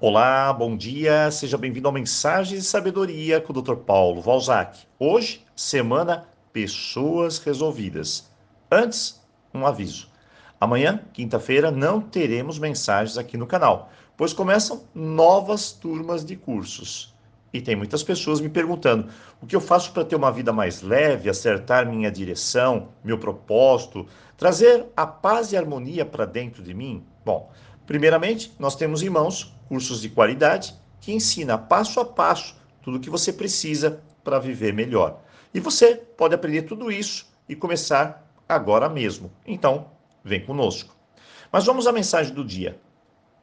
Olá, bom dia, seja bem-vindo ao Mensagens de Sabedoria com o Dr. Paulo Valzac. Hoje, semana Pessoas Resolvidas. Antes, um aviso. Amanhã, quinta-feira, não teremos mensagens aqui no canal, pois começam novas turmas de cursos. E tem muitas pessoas me perguntando o que eu faço para ter uma vida mais leve, acertar minha direção, meu propósito, trazer a paz e harmonia para dentro de mim. Bom, primeiramente, nós temos em mãos cursos de qualidade que ensina passo a passo tudo o que você precisa para viver melhor. E você pode aprender tudo isso e começar agora mesmo. Então, vem conosco. Mas vamos à mensagem do dia.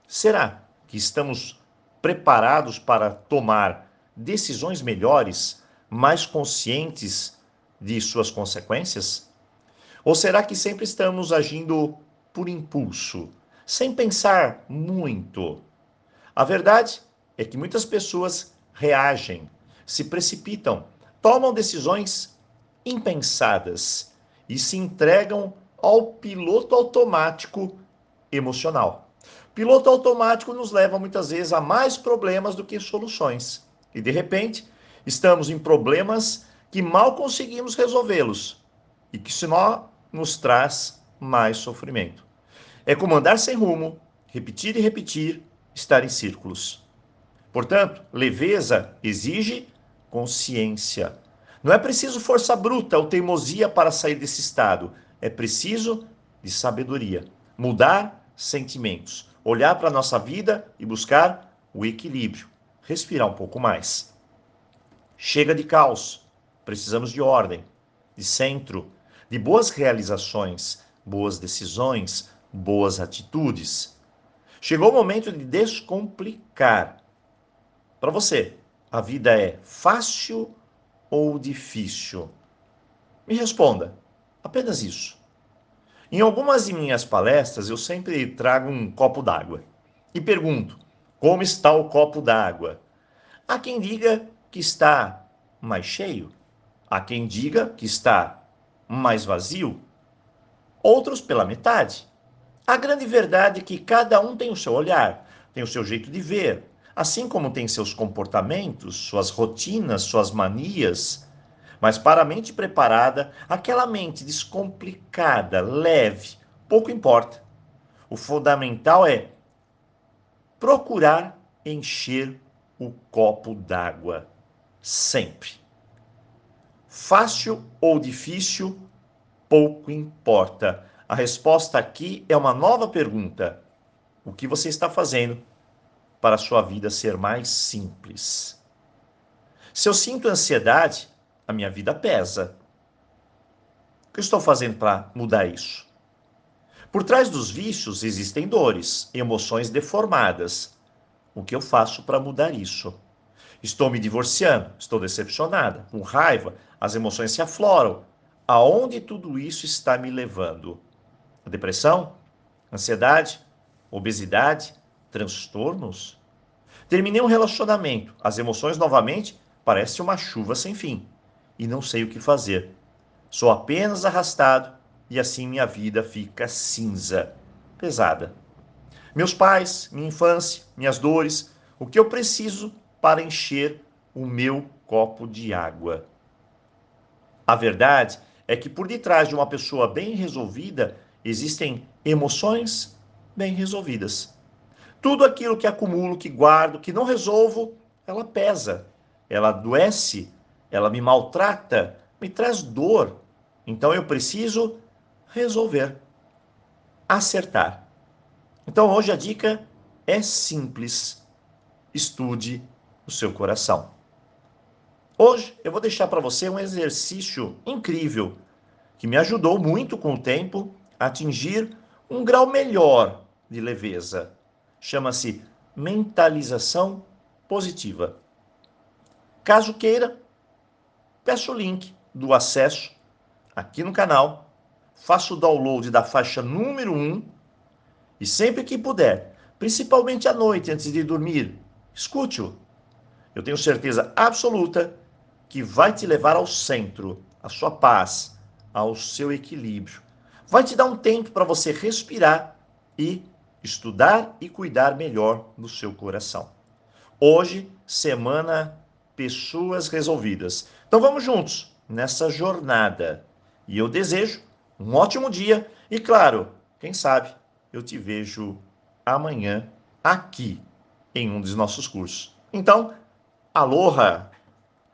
Será que estamos preparados para tomar decisões melhores, mais conscientes de suas consequências? Ou será que sempre estamos agindo por impulso, sem pensar muito? A verdade é que muitas pessoas reagem, se precipitam, tomam decisões impensadas e se entregam ao piloto automático emocional. Piloto automático nos leva muitas vezes a mais problemas do que soluções. E de repente, estamos em problemas que mal conseguimos resolvê-los e que senão nos traz mais sofrimento. É como andar sem rumo, repetir e repetir, estar em círculos. Portanto, leveza exige consciência. Não é preciso força bruta ou teimosia para sair desse estado. É preciso de sabedoria. Mudar sentimentos, olhar para a nossa vida e buscar o equilíbrio respirar um pouco mais. Chega de caos, precisamos de ordem, de centro, de boas realizações, boas decisões, boas atitudes. Chegou o momento de descomplicar. Para você, a vida é fácil ou difícil? Me responda, apenas isso. Em algumas de minhas palestras, eu sempre trago um copo d'água e pergunto: como está o copo d'água? Há quem diga que está mais cheio, há quem diga que está mais vazio, outros pela metade. A grande verdade é que cada um tem o seu olhar, tem o seu jeito de ver, assim como tem seus comportamentos, suas rotinas, suas manias. Mas para a mente preparada, aquela mente descomplicada, leve, pouco importa. O fundamental é procurar encher o copo d'água. Sempre. Fácil ou difícil, pouco importa. A resposta aqui é uma nova pergunta. O que você está fazendo para a sua vida ser mais simples? Se eu sinto ansiedade, a minha vida pesa. O que eu estou fazendo para mudar isso? Por trás dos vícios existem dores, emoções deformadas. O que eu faço para mudar isso? Estou me divorciando, estou decepcionada, com raiva, as emoções se afloram. Aonde tudo isso está me levando? A depressão? Ansiedade? Obesidade? Transtornos? Terminei um relacionamento, as emoções novamente parecem uma chuva sem fim e não sei o que fazer. Sou apenas arrastado e assim minha vida fica cinza, pesada. Meus pais, minha infância, minhas dores, o que eu preciso para encher o meu copo de água. A verdade é que por detrás de uma pessoa bem resolvida existem emoções bem resolvidas. Tudo aquilo que acumulo, que guardo, que não resolvo, ela pesa, ela adoece, ela me maltrata, me traz dor. Então eu preciso resolver, acertar. Então hoje a dica é simples. Estude o seu coração. Hoje eu vou deixar para você um exercício incrível que me ajudou muito com o tempo atingir um grau melhor de leveza. Chama-se mentalização positiva. Caso queira, peço o link do acesso aqui no canal faça o download da faixa número 1 e sempre que puder, principalmente à noite antes de dormir, escute-o. Eu tenho certeza absoluta que vai te levar ao centro, à sua paz, ao seu equilíbrio. Vai te dar um tempo para você respirar e estudar e cuidar melhor do seu coração. Hoje, semana Pessoas Resolvidas. Então vamos juntos nessa jornada. E eu desejo um ótimo dia e, claro, quem sabe eu te vejo amanhã aqui em um dos nossos cursos. Então, aloha!